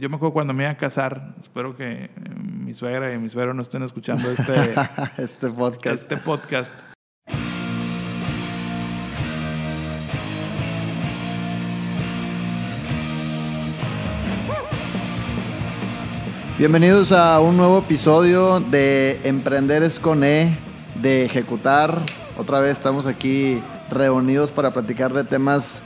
yo me acuerdo cuando me iba a casar, espero que eh, mi suegra y mi suegro no estén escuchando este, este podcast. Este podcast. Bienvenidos a un nuevo episodio de Emprender es con E, de Ejecutar. Otra vez estamos aquí reunidos para platicar de temas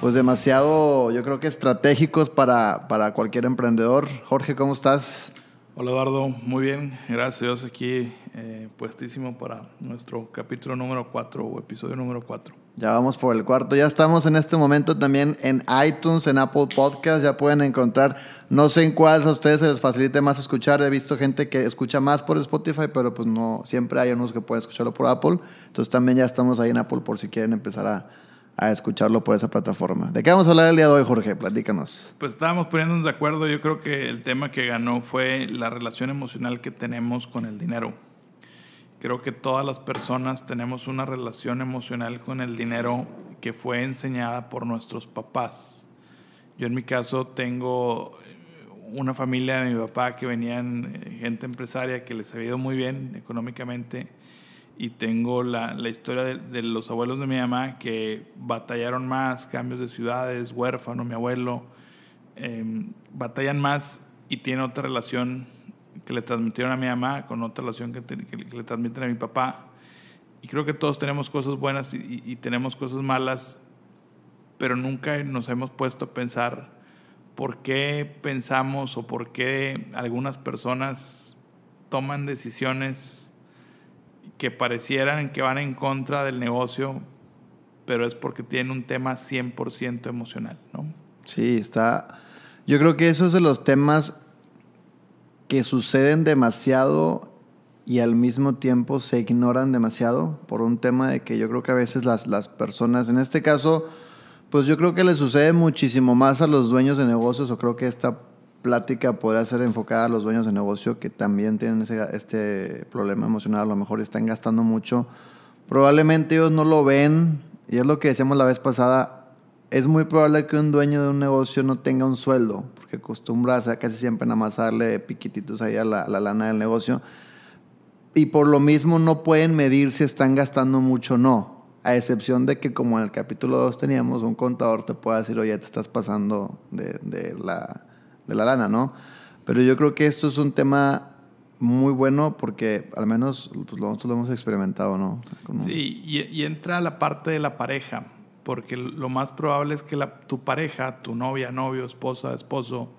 pues demasiado, yo creo que estratégicos para, para cualquier emprendedor. Jorge, ¿cómo estás? Hola Eduardo, muy bien, gracias. Aquí eh, puestísimo para nuestro capítulo número 4 o episodio número 4. Ya vamos por el cuarto. Ya estamos en este momento también en iTunes, en Apple Podcast. Ya pueden encontrar, no sé en cuál a ustedes se les facilite más escuchar. He visto gente que escucha más por Spotify, pero pues no, siempre hay unos que pueden escucharlo por Apple. Entonces también ya estamos ahí en Apple por si quieren empezar a, a escucharlo por esa plataforma. ¿De qué vamos a hablar el día de hoy, Jorge? Platícanos. Pues estábamos poniéndonos de acuerdo. Yo creo que el tema que ganó fue la relación emocional que tenemos con el dinero. Creo que todas las personas tenemos una relación emocional con el dinero que fue enseñada por nuestros papás. Yo en mi caso tengo una familia de mi papá que venían eh, gente empresaria que les había ido muy bien económicamente y tengo la, la historia de, los abuelos de mi mamá que batallaron más, cambios de ciudades, huérfano, mi abuelo, em, batallan más y tienen otra relación que le transmitieron a mi mamá con otra relación que, que, le transmiten a mi papá. Y creo que todos tenemos cosas buenas y, y tenemos cosas malas, pero nunca nos hemos puesto a pensar por qué pensamos o por qué algunas personas toman decisiones que parecieran que van en contra del negocio, pero es porque tienen un tema 100% emocional, ¿no? Sí, está... Yo creo que esos de los temas que suceden demasiado y al mismo tiempo se ignoran demasiado por un tema de que yo creo que a veces las, las personas, en este caso, pues yo creo que le sucede muchísimo más a los dueños de negocios o creo que esta plática podrá ser enfocada a los dueños de negocio que también tienen ese, este problema emocional, a lo mejor están gastando mucho. Probablemente ellos no lo ven, y es lo que decíamos la vez pasada, es muy probable que un dueño de un negocio no tenga un sueldo, porque acostumbra a casi siempre nada más darle piquititos ahí a la, la lana del negocio, y por lo mismo no pueden medir si están gastando mucho o no. A excepción de que, como en el capítulo 2 teníamos, un contador te pueda decir, oye, te estás pasando de, de la, de la lana, ¿no? Pero yo creo que esto es un tema muy bueno porque al menos pues, nosotros lo hemos experimentado, ¿no? Sí, y, entra la parte de la pareja, porque lo más probable es que la, tu pareja, tu novia, novio, esposa, esposo,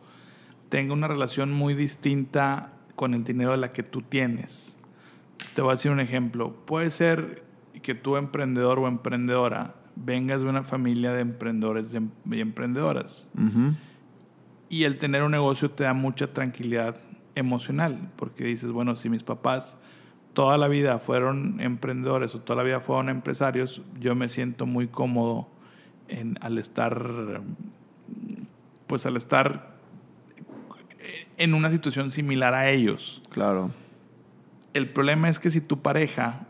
tenga una relación muy distinta con el dinero de la que tú tienes. Te voy a decir un ejemplo. Puede ser que tú, emprendedor o emprendedora, vengas de una familia de emprendedores y emprendedoras y el tener un negocio te da mucha tranquilidad emocional, porque dices, bueno, si mis papás toda la vida fueron emprendedores o toda la vida fueron empresarios, yo me siento muy cómodo en, al estar, pues al estar en una situación similar a ellos. Claro. El problema es que si tu pareja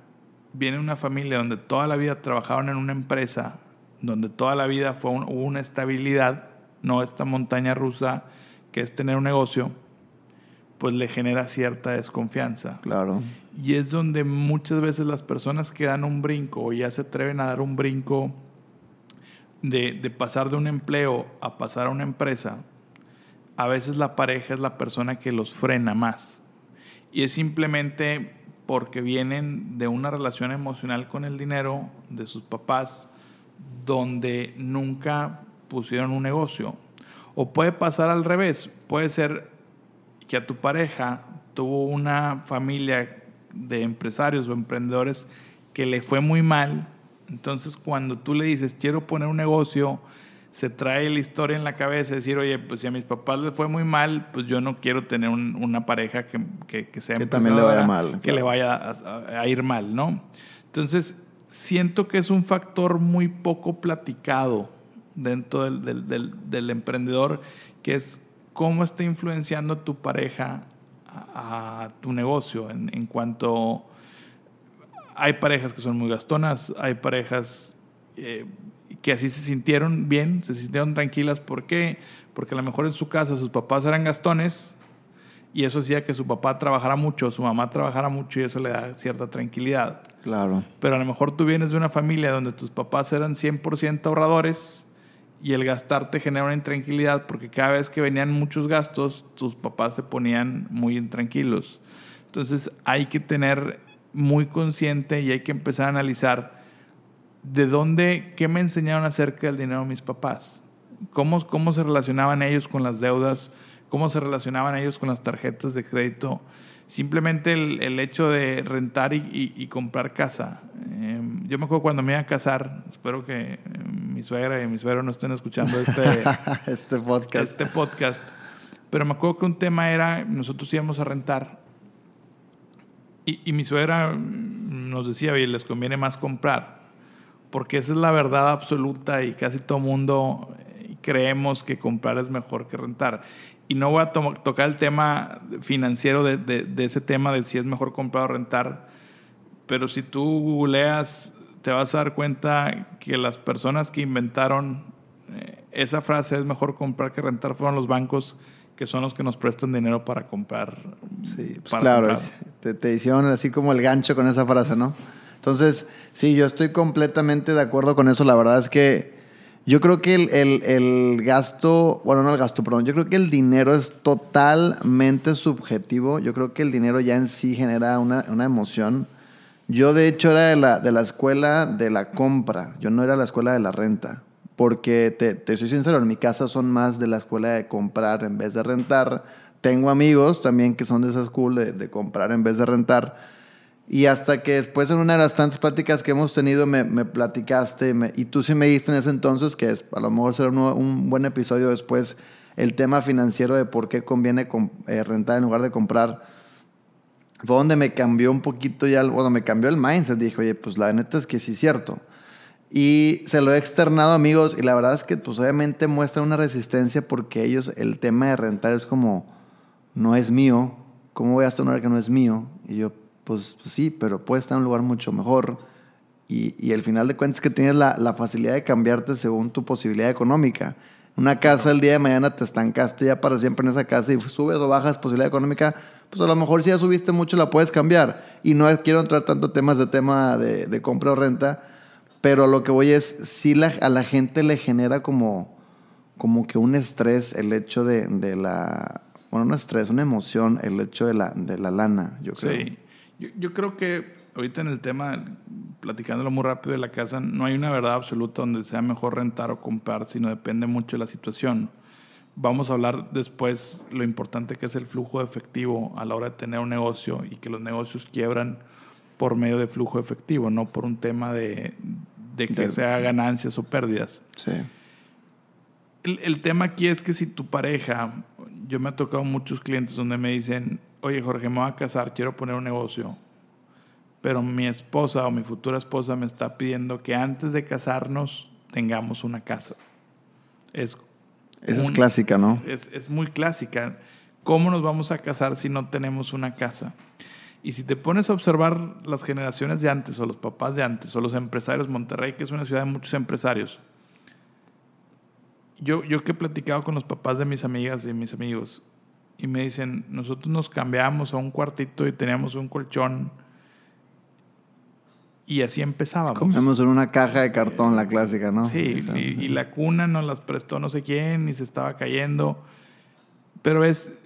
viene de una familia donde toda la vida trabajaron en una empresa, donde toda la vida fue hubo una estabilidad, no esta montaña rusa que es tener un negocio, pues le genera cierta desconfianza. Claro. Y es donde muchas veces las personas que dan un brinco o ya se atreven a dar un brinco de, de pasar de un empleo a pasar a una empresa, a veces la pareja es la persona que los frena más. Y es simplemente porque vienen de una relación emocional con el dinero de sus papás, donde nunca pusieron un negocio. O puede pasar al revés, puede ser que a tu pareja tuvo una familia de empresarios o emprendedores que le fue muy mal, entonces cuando tú le dices, quiero poner un negocio, se trae la historia en la cabeza, decir, oye, pues si a mis papás les fue muy mal, pues yo no quiero tener una pareja que, que, que sea que también le vaya mal. Que le vaya a, a, ir mal, ¿no? Entonces, siento que es un factor muy poco platicado dentro del, del, del, emprendedor, que es cómo está influenciando tu pareja a, tu negocio en, en, cuanto hay parejas que son muy gastonas, hay parejas eh, que así se sintieron bien, se sintieron tranquilas. ¿Por qué? porque a lo mejor en su casa sus papás eran gastones y eso hacía que su papá trabajara mucho, su mamá trabajara mucho y eso le da cierta tranquilidad. Claro. Pero a lo mejor tú vienes de una familia donde tus papás eran 100% ahorradores y el gastar te genera una intranquilidad porque cada vez que venían muchos gastos, tus papás se ponían muy intranquilos. Entonces hay que tener muy consciente y hay que empezar a analizar de dónde, qué me enseñaron acerca del dinero mis papás, cómo, cómo se relacionaban ellos con las deudas, cómo se relacionaban ellos con las tarjetas de crédito. Simplemente el, el hecho de rentar y, comprar casa. Eh, yo me acuerdo cuando me iba a casar, espero que mi suegra y mi suegro no estén escuchando este, este podcast. Este podcast. Pero me acuerdo que un tema era, nosotros íbamos a rentar y, y mi suegra nos decía, oye, les conviene más comprar, porque esa es la verdad absoluta y casi todo mundo eh, creemos que comprar es mejor que rentar. Y no voy a to tocar el tema financiero de, de, de, ese tema de si es mejor comprar o rentar, pero si tú googleas, te vas a dar cuenta que las personas que inventaron eh, esa frase es mejor comprar que rentar fueron los bancos que son los que nos prestan dinero para comprar. Sí, pues claro, comprar. Te, te, hicieron así como el gancho con esa frase, ¿no? Entonces, sí, yo estoy completamente de acuerdo con eso. La verdad es que yo creo que el, el, el, gasto, bueno, no el gasto, perdón, yo creo que el dinero es totalmente subjetivo. Yo creo que el dinero ya en sí genera una, una emoción. Yo, de hecho, era de la, de la escuela de la compra. Yo no era la escuela de la renta porque te, soy sincero, en mi casa son más de la escuela de comprar en vez de rentar. Tengo amigos también que son de esa escuela de, comprar en vez de rentar. Y hasta que después en una de las tantas pláticas que hemos tenido me, me platicaste y tú sí me diste en ese entonces, que es, a lo mejor será un, un buen episodio después, el tema financiero de por qué conviene eh, rentar en lugar de comprar. Fue donde me cambió un poquito ya, bueno, me cambió el mindset. Dije, oye, pues la neta es que sí es cierto. Y se lo he externado amigos y la verdad es que pues obviamente muestra una resistencia porque ellos el tema de rentar es como, no es mío, ¿cómo voy a estar en un lugar que no es mío? Y yo, pues, pues, sí, pero puede estar en un lugar mucho mejor. Y, y al final de cuentas que tienes la, la, facilidad de cambiarte según tu posibilidad económica. Una casa el día de mañana te estancaste ya para siempre en esa casa y subes o bajas posibilidad económica, pues a lo mejor si ya subiste mucho la puedes cambiar. Y no quiero entrar tanto temas de tema de, compra o renta, pero lo que voy es, sí la, a la gente le genera como, como que un estrés el hecho de, de, la... Bueno, un estrés, una emoción el hecho de la, de la lana, yo creo. Sí, yo, yo creo que ahorita en el tema, platicándolo muy rápido de la casa, no hay una verdad absoluta donde sea mejor rentar o comprar, sino depende mucho de la situación. Vamos a hablar después lo importante que es el flujo de efectivo a la hora de tener un negocio y que los negocios quiebran por medio de flujo efectivo, no por un tema de, de que de, sea ganancias o pérdidas. Sí. El, el, tema aquí es que si tu pareja, yo me ha tocado muchos clientes donde me dicen, oye Jorge, me voy a casar, quiero poner un negocio, pero mi esposa o mi futura esposa me está pidiendo que antes de casarnos tengamos una casa. Es Esa un, es clásica, ¿no? Es, es muy clásica. ¿Cómo nos vamos a casar si no tenemos una casa? Y si te pones a observar las generaciones de antes, o los papás de antes, o los empresarios, Monterrey, que es una ciudad de muchos empresarios, yo, yo que he platicado con los papás de mis amigas y mis amigos, y me dicen, nosotros nos cambiamos a un cuartito y teníamos un colchón, y así empezábamos. Comemos en una caja de cartón, la clásica, ¿no? Sí, y, y la cuna nos las prestó no sé quién, y se estaba cayendo. Pero es,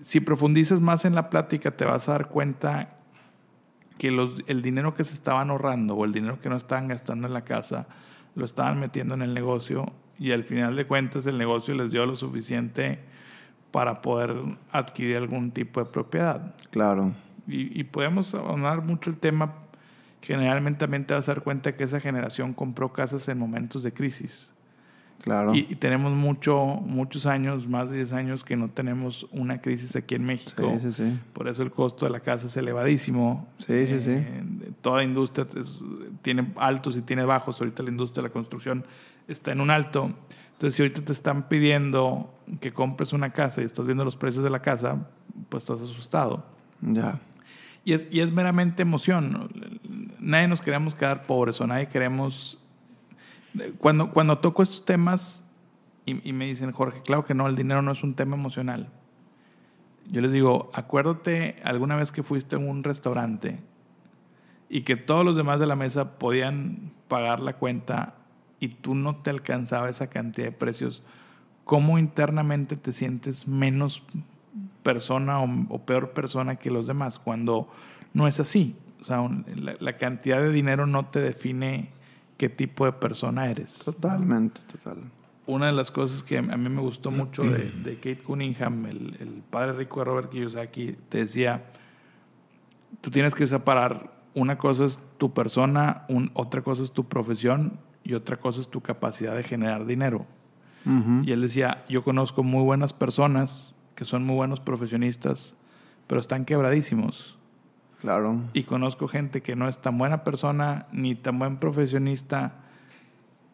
si profundizas más en la plática, te vas a dar cuenta que los, el dinero que se estaban ahorrando o el dinero que no estaban gastando en la casa, lo estaban metiendo en el negocio y al final de cuentas el negocio les dio lo suficiente para poder adquirir algún tipo de propiedad. Claro. Y, y podemos hablar mucho el tema. Generalmente también te vas a dar cuenta que esa generación compró casas en momentos de crisis. Claro. Y, y, tenemos mucho, muchos años, más de 10 años, que no tenemos una crisis aquí en México. Sí, sí, sí. Por eso el costo de la casa es elevadísimo. Sí, sí, sí. Eh, toda industria es, tiene altos y tiene bajos. Ahorita la industria de la construcción está en un alto. Entonces, si ahorita te están pidiendo que compres una casa y estás viendo los precios de la casa, pues estás asustado. Ya. Y es, y es meramente emoción. Nadie nos queremos quedar pobres o nadie queremos cuando, cuando toco estos temas, y, y me dicen, Jorge, claro que no, el dinero no es un tema emocional. Yo les digo, acuérdate alguna vez que fuiste a un restaurante y que todos los demás de la mesa podían pagar la cuenta y tú no te alcanzaba esa cantidad de precios, ¿cómo internamente te sientes menos persona o, peor persona que los demás cuando no es así? O sea, la, la, cantidad de dinero no te define qué tipo de persona eres. Totalmente, total. Una de las cosas que a mí me gustó mucho de, de Kate Cunningham, el, el, padre rico de Robert Kiyosaki, te decía, tú tienes que separar, una cosa es tu persona, un, otra cosa es tu profesión y otra cosa es tu capacidad de generar dinero. Uh -huh. Y él decía, yo conozco muy buenas personas que son muy buenos profesionistas, pero están quebradísimos. Claro. Y conozco gente que no es tan buena persona ni tan buen profesionista,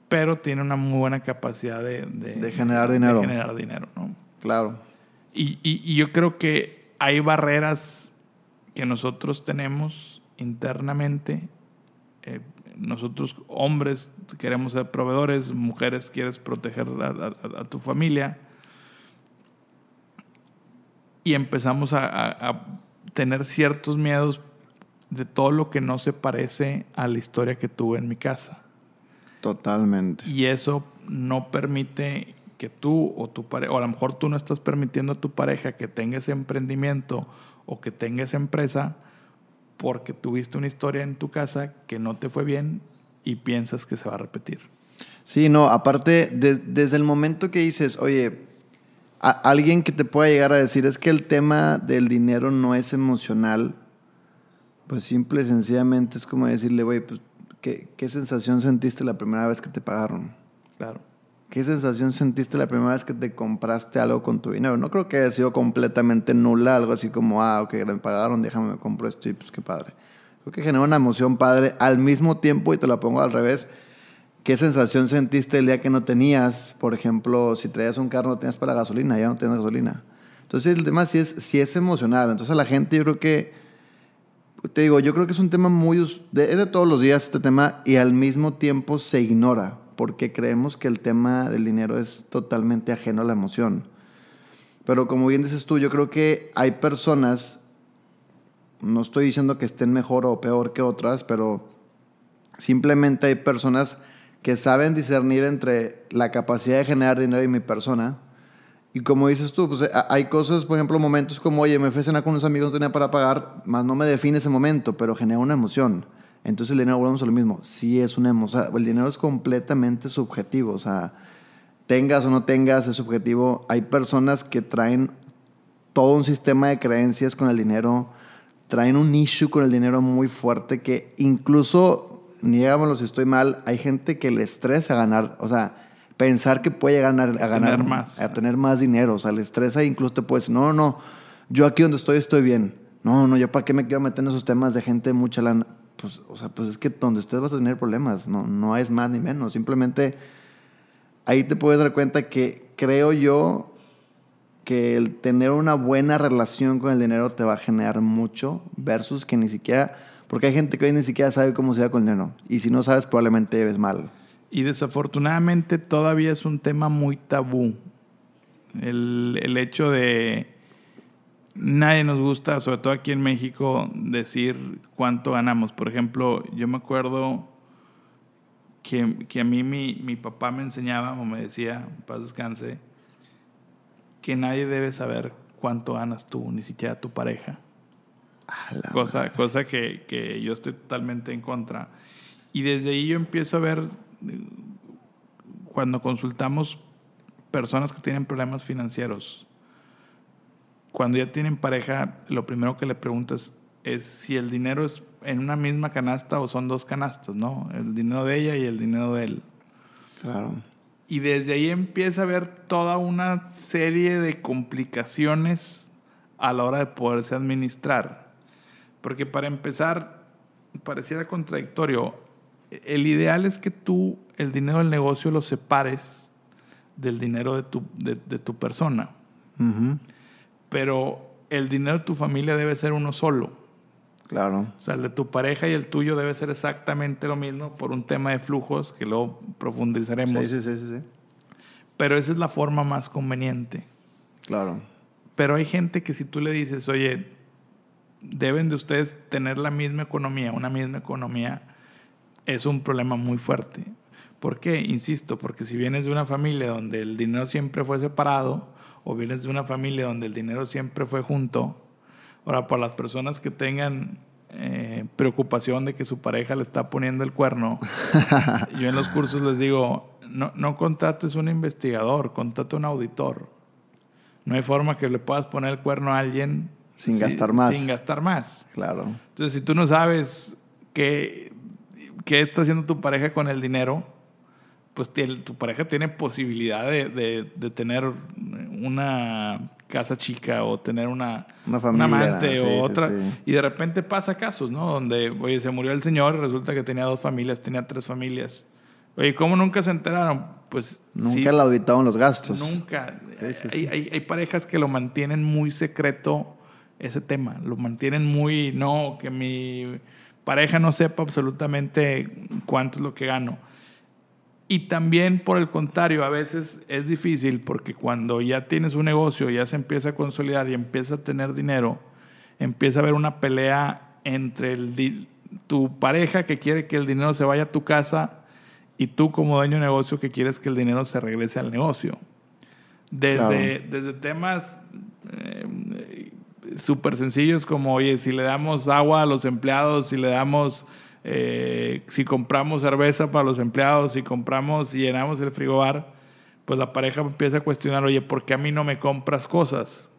pero tiene una muy buena capacidad de, de, de generar dinero. De generar dinero, ¿no? Claro. Y, y, y, yo creo que hay barreras que nosotros tenemos internamente. Eh, nosotros, hombres, queremos ser proveedores, mujeres, quieres proteger a, a, a tu familia. Y empezamos a, a tener ciertos miedos de todo lo que no se parece a la historia que tuve en mi casa. Totalmente. Y eso no permite que tú o tu pareja, o a lo mejor tú no estás permitiendo a tu pareja que tenga ese emprendimiento o que tenga esa empresa porque tuviste una historia en tu casa que no te fue bien y piensas que se va a repetir. Sí, no, aparte, de, desde el momento que dices, oye, a alguien que te pueda llegar a decir es que el tema del dinero no es emocional, pues simple y sencillamente es como decirle, güey, pues, ¿qué, ¿qué, sensación sentiste la primera vez que te pagaron? Claro. ¿Qué sensación sentiste la primera vez que te compraste algo con tu dinero? No creo que haya sido completamente nula, algo así como, ah, ok, me pagaron, déjame, me compro esto y pues qué padre. Creo que genera una emoción padre al mismo tiempo, y te la pongo al revés, ¿Qué sensación sentiste el día que no tenías? Por ejemplo, si traías un carro, no tenías para gasolina, ya no tienes gasolina. Entonces, el tema sí es, sí es emocional. Entonces, a la gente yo creo que, te digo, yo creo que es un tema muy, de, es de todos los días este tema y al mismo tiempo se ignora porque creemos que el tema del dinero es totalmente ajeno a la emoción. Pero como bien dices tú, yo creo que hay personas, no estoy diciendo que estén mejor o peor que otras, pero simplemente hay personas que saben discernir entre la capacidad de generar dinero y mi persona. Y como dices tú, pues hay cosas, por ejemplo, momentos como, oye, me fui a con unos amigos, no tenía para pagar, más no me define ese momento, pero genera una emoción. Entonces el dinero, volvemos a lo mismo, sí es una emoción, el dinero es completamente subjetivo, o sea, tengas o no tengas, es subjetivo. Hay personas que traen todo un sistema de creencias con el dinero, traen un issue con el dinero muy fuerte que incluso niégamelo si estoy mal, hay gente que le estresa ganar, o sea, pensar que puede ganar, a ganar tener más. a tener más dinero, o sea, le estresa e incluso te puede decir, no, no, no, yo aquí donde estoy estoy bien. No, no, yo para qué me quiero meter en esos temas de gente mucha lana. Pues, o sea, pues es que donde estés vas a tener problemas, no, no es más ni menos, simplemente ahí te puedes dar cuenta que creo yo que el tener una buena relación con el dinero te va a generar mucho versus que ni siquiera porque hay gente que hoy ni siquiera sabe cómo se da con el dinero. Y si no sabes, probablemente ves mal. Y desafortunadamente todavía es un tema muy tabú. El, hecho de... Nadie nos gusta, sobre todo aquí en México, decir cuánto ganamos. Por ejemplo, yo me acuerdo que, que a mí mi, mi, papá me enseñaba, o me decía, paz descanse, que nadie debe saber cuánto ganas tú, ni siquiera tu pareja. Cosa, cosa que, que, yo estoy totalmente en contra. Y desde ahí yo empiezo a ver, cuando consultamos personas que tienen problemas financieros, cuando ya tienen pareja, lo primero que le preguntas es si el dinero es en una misma canasta o son dos canastas, ¿no? El dinero de ella y el dinero de él. Claro. Y desde ahí empieza a ver toda una serie de complicaciones a la hora de poderse administrar. Porque para empezar, pareciera contradictorio. El ideal es que tú el dinero del negocio lo separes del dinero de tu, de, de tu persona. Uh -huh. Pero el dinero de tu familia debe ser uno solo. Claro. O sea, el de tu pareja y el tuyo debe ser exactamente lo mismo por un tema de flujos que luego profundizaremos. Sí, sí, sí, sí. pero esa es la forma más conveniente. Claro. Pero hay gente que si tú le dices, oye, deben de ustedes tener la misma economía, una misma economía, es un problema muy fuerte. ¿Por qué? Insisto, porque si vienes de una familia donde el dinero siempre fue separado, o vienes de una familia donde el dinero siempre fue junto, ahora para las personas que tengan eh, preocupación de que su pareja le está poniendo el cuerno, yo en los cursos les digo, no, no contrates un investigador, contrate un auditor. No hay forma que le puedas poner el cuerno a alguien sin gastar más. Sin gastar más. Claro. Entonces, si tú no sabes qué, qué está haciendo tu pareja con el dinero, pues tu pareja tiene posibilidad de, de, tener una casa chica o tener una, una familia, amante o otra. Y de repente pasa casos, ¿no? Donde, oye, se murió el señor resulta que tenía dos familias, tenía tres familias. Oye, ¿cómo nunca se enteraron? Pues nunca le auditaron los gastos. Nunca. Hay, hay, hay, parejas que lo mantienen muy secreto ese tema. Lo mantienen muy, no, que mi pareja no sepa absolutamente cuánto es lo que gano. Y también, por el contrario, a veces es difícil porque cuando ya tienes un negocio, ya se empieza a consolidar y empieza a tener dinero, empieza a haber una pelea entre el, tu pareja que quiere que el dinero se vaya a tu casa y tú como dueño de negocio que quieres que el dinero se regrese al negocio. Desde, desde temas eh, súper sencillos como, oye, si le damos agua a los empleados, si le damos, eh, si compramos cerveza para los empleados, si compramos y llenamos el frigobar, pues la pareja empieza a cuestionar, oye, ¿por qué a mí no me compras cosas?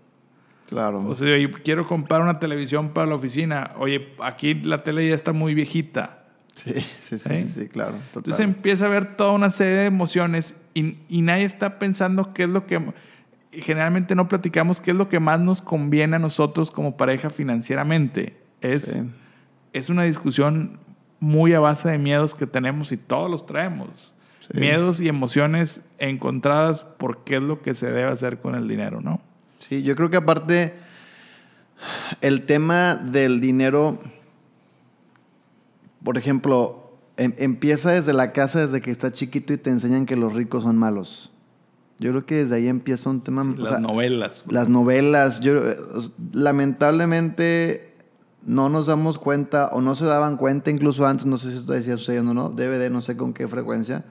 Claro. O sea, yo quiero comprar una televisión para la oficina. Oye, aquí la tele ya está muy viejita. Sí, sí, sí, sí, claro. Entonces empieza a haber toda una serie de emociones y, y nadie está pensando qué es lo que generalmente no platicamos qué es lo que más nos conviene a nosotros como pareja financieramente. Es, es una discusión muy a base de miedos que tenemos y todos los traemos. Miedos y emociones encontradas por qué es lo que se debe hacer con el dinero, ¿no? Sí, yo creo que aparte el tema del dinero, por ejemplo, em, empieza desde la casa, desde que está chiquito y te enseñan que los ricos son malos. Yo creo que desde ahí empieza un tema. las novelas. Las novelas. Yo, lamentablemente no nos damos cuenta o no se daban cuenta, incluso antes, no sé si esto decía sucediendo o no, DVD, no sé con qué frecuencia,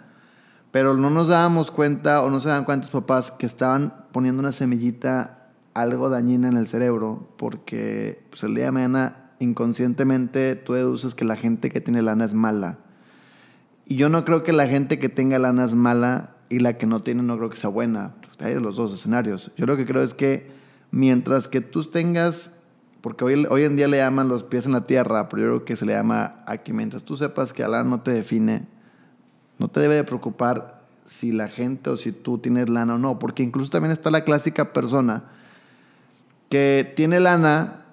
pero no nos dábamos cuenta o no se daban cuenta los papás que estaban poniendo una semillita algo dañina en el cerebro, porque pues, el día de mañana inconscientemente tú deduces que la gente que tiene lana es mala. Y yo no creo que la gente que tenga lana es mala y la que no tiene no creo que sea buena. Hay de los dos escenarios. Yo lo que creo es que mientras que tú tengas, porque hoy, hoy en día le llaman los pies en la tierra, pero yo creo que se le llama aquí, mientras tú sepas que Alá no te define, no te debe de preocupar si la gente o si tú tienes lana o no, porque incluso también está la clásica persona que tiene lana,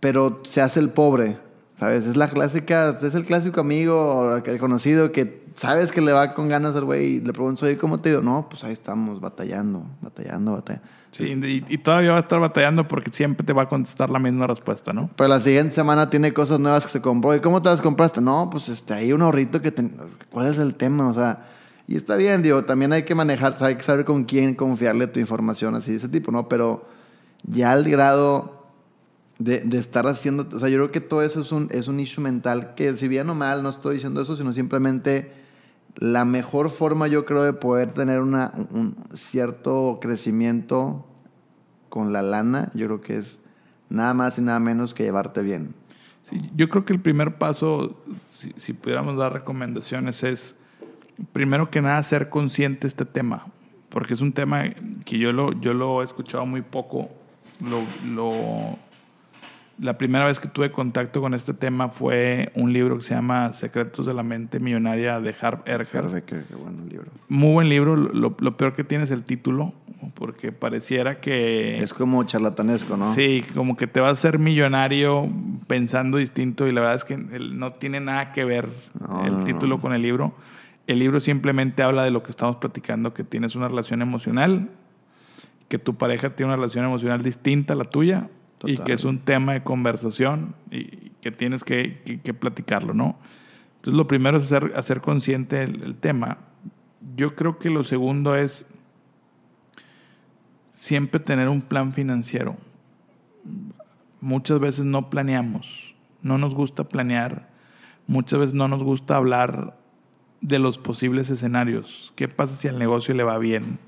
pero se hace el pobre, ¿sabes? Es la clásica, es el clásico amigo conocido que sabes que le va con ganas al güey y le pregunto, oye, ¿cómo te digo? No, pues ahí estamos, batallando, batallando, batallando. Sí, y, todavía va a estar batallando porque siempre te va a contestar la misma respuesta, ¿no? Pero la siguiente semana tiene cosas nuevas que se compró. ¿Y cómo te las compraste? No, pues este, hay un ahorrito que... ¿Cuál es el tema? O sea, y está bien, digo, también hay que manejar, hay que saber con quién confiarle tu información así de ese tipo, ¿no? Pero ya al grado de, de, estar haciendo, o sea, yo creo que todo eso es un, es un issue mental que si bien o mal, no estoy diciendo eso, sino simplemente la mejor forma yo creo de poder tener una, un cierto crecimiento con la lana, yo creo que es nada más y nada menos que llevarte bien. Sí, yo creo que el primer paso, si, pudiéramos dar recomendaciones, es primero que nada ser consciente de este tema, porque es un tema que yo lo, yo lo he escuchado muy poco, lo, lo la primera vez que tuve contacto con este tema fue un libro que se llama Secretos de la Mente Millonaria de Harv Eker. Harv Eker, qué buen libro. Muy buen libro. Lo, peor que tiene es el título, porque pareciera que... Es como charlatanesco, ¿no? Sí, como que te vas a ser millonario pensando distinto y la verdad es que no tiene nada que ver el título con el libro. El libro simplemente habla de lo que estamos platicando, que tienes una relación emocional, que tu pareja tiene una relación emocional distinta a la tuya y que es un tema de conversación y que tienes que, que, platicarlo, ¿no? Entonces, lo primero es hacer, hacer consciente el, tema. Yo creo que lo segundo es siempre tener un plan financiero. Muchas veces no planeamos, no nos gusta planear, muchas veces no nos gusta hablar de los posibles escenarios. ¿Qué pasa si al negocio le va bien?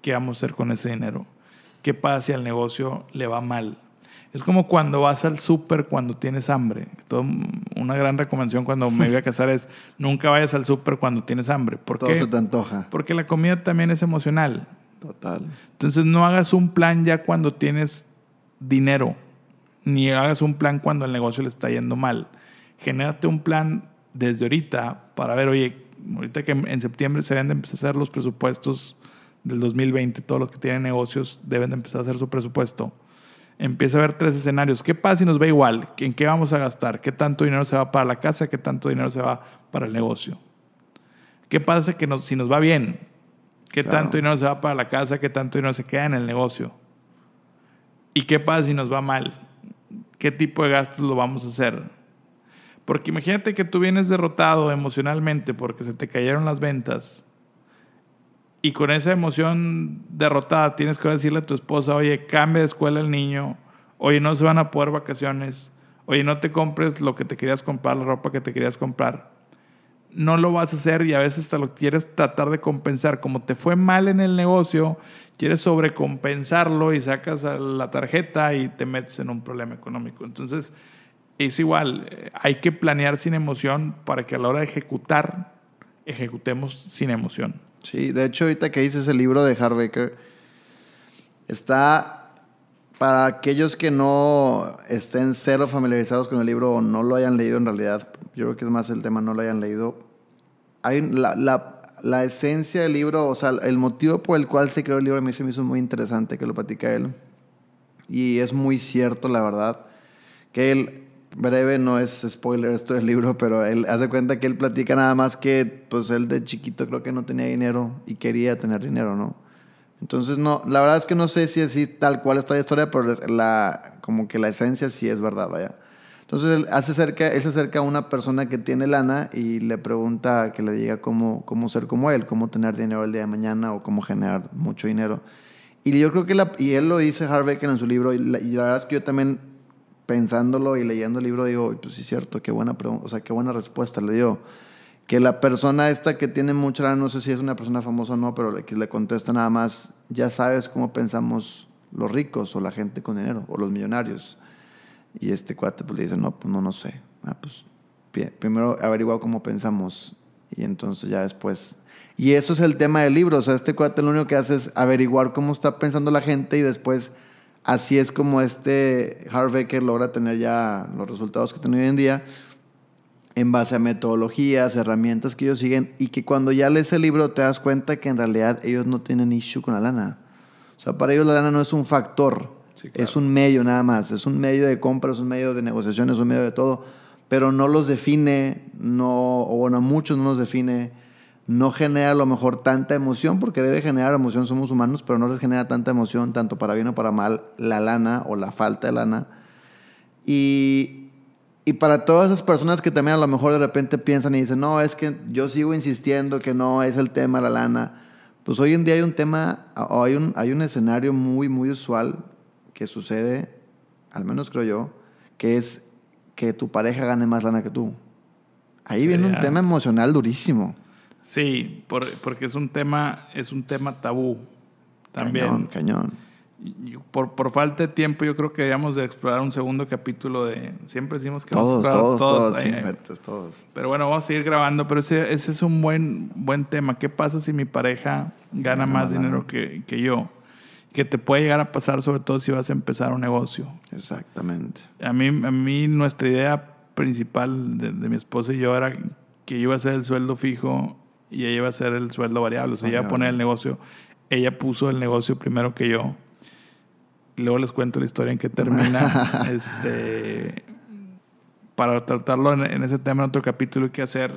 ¿Qué vamos a hacer con ese dinero? ¿Qué pasa si al negocio le va mal? Es como cuando vas al súper cuando tienes hambre. una gran recomendación cuando me voy a casar es nunca vayas al súper cuando tienes hambre. ¿Por Todo se te antoja. Porque la comida también es emocional. Total. Entonces no hagas un plan ya cuando tienes dinero, ni hagas un plan cuando el negocio le está yendo mal. Genérate un plan desde ahorita para ver, oye, ahorita que en septiembre se deben de empezar a hacer los presupuestos del 2020, todos los que tienen negocios deben de empezar a hacer su presupuesto empieza a ver tres escenarios. ¿Qué pasa si nos va igual? ¿En qué vamos a gastar? ¿Qué tanto dinero se va para la casa? ¿Qué tanto dinero se va para el negocio? ¿Qué pasa que si nos va bien? ¿Qué tanto dinero se va para la casa? ¿Qué tanto dinero se queda en el negocio? ¿Y qué pasa si nos va mal? ¿Qué tipo de gastos lo vamos a hacer? Porque imagínate que tú vienes derrotado emocionalmente porque se te cayeron las ventas y con esa emoción derrotada tienes que decirle a tu esposa, oye, cambia de escuela el niño, oye, no se van a poder vacaciones, oye, no te compres lo que te querías comprar, la ropa que te querías comprar. No lo vas a hacer y a veces te lo quieres tratar de compensar. Como te fue mal en el negocio, quieres sobrecompensarlo y sacas la tarjeta y te metes en un problema económico. Entonces, es igual, eh, hay que planear sin emoción para que a la hora de ejecutar, ejecutemos sin emoción. Sí, de hecho, ahorita que dices el libro de Harbaker, está para aquellos que no estén cero familiarizados con el libro o no lo hayan leído en realidad, yo creo que es más el tema no lo hayan leído. Hay la, la, la esencia del libro, o sea, el motivo por el cual se creó el libro a mí se me hizo muy interesante que lo platica él. Y es muy cierto, la verdad, que él breve, no es spoiler esto del libro, pero él hace cuenta que él platica nada más que, pues él de chiquito creo que no tenía dinero y quería tener dinero, ¿no? Entonces, no, la verdad es que no sé si así tal cual está la historia, pero la, como que la esencia sí es verdad, vaya. Entonces, él, hace cerca, él se acerca a una persona que tiene lana y le pregunta que le diga cómo, cómo ser como él, cómo tener dinero el día de mañana o cómo generar mucho dinero. Y yo creo que, la, y él lo dice Harbeck en su libro, y la, y la verdad es que yo también pensándolo y leyendo el libro, digo, pues sí cierto, qué buena o sea, qué buena respuesta le dio. Que la persona esta que tiene mucha no sé si es una persona famosa o no, pero que le contesta nada más, ya sabes cómo pensamos los ricos o la gente con dinero o los millonarios. Y este cuate pues le dice, no, pues no, no sé. Ah, pues primero averigua cómo pensamos y entonces ya después... Y eso es el tema del libro, o sea, este cuate lo único que hace es averiguar cómo está pensando la gente y después Así es como este Harvecker logra tener ya los resultados que tiene hoy en día en base a metodologías, herramientas que ellos siguen y que cuando ya lees el libro te das cuenta que en realidad ellos no tienen issue con la lana. O sea, para ellos la lana no es un factor, es un medio nada más, es un medio de compra, es un medio de negociación, es un medio de todo, pero no los define, no, o bueno, a muchos no los define no genera a lo mejor tanta emoción, porque debe generar emoción, somos humanos, pero no les genera tanta emoción, tanto para bien o para mal, la lana o la falta de lana. Y, y para todas esas personas que también a lo mejor de repente piensan y dicen, no, es que yo sigo insistiendo que no es el tema la lana, pues hoy en día hay un tema, hay un, hay un escenario muy, muy usual que sucede, al menos creo yo, que es que tu pareja gane más lana que tú. Ahí viene un tema emocional durísimo. Sí, porque es un tema, es un tema tabú también. Cañón, cañón. por, por falta de tiempo, yo creo que deberíamos de explorar un segundo capítulo de... Siempre decimos que todos, todos, todos, todos, todos. Pero bueno, vamos a seguir grabando, pero ese, ese es un buen, buen tema. ¿Qué pasa si mi pareja gana, más dinero que, que yo? que te puede llegar a pasar, sobre todo si vas a empezar un negocio. Exactamente. A mí, a mí nuestra idea principal de, de mi esposa y yo era que yo iba a ser el sueldo fijo y ella iba a hacer el sueldo variable, o sea, ella iba a poner el negocio. Ella puso el negocio primero que yo. Luego les cuento la historia en que termina. este, para tratarlo en, ese tema en otro capítulo, que hacer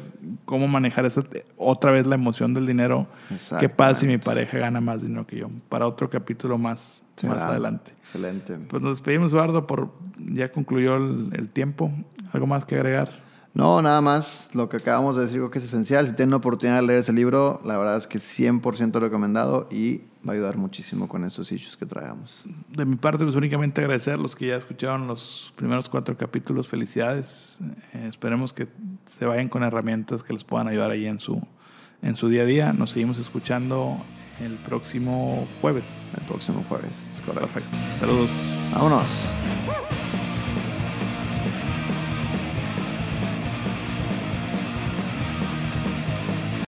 cómo manejar esa, otra vez la emoción del dinero. ¿Qué pasa si mi pareja gana más dinero que yo? Para otro capítulo más, más adelante. Excelente. Pues nos despedimos, Eduardo, por ya concluyó el, el tiempo. ¿Algo más que agregar? No, nada más. Lo que acabamos de decir creo que es esencial. Si tienen la oportunidad de leer ese libro, la verdad es que 100% recomendado y va a ayudar muchísimo con esos issues que traigamos. De mi parte, pues únicamente agradecer a los que ya escucharon los primeros cuatro capítulos. Felicidades. Eh, esperemos que se vayan con herramientas que les puedan ayudar ahí en su, en su día a día. Nos seguimos escuchando el próximo jueves. El próximo jueves. Es correcto. Perfecto. Saludos. Vámonos.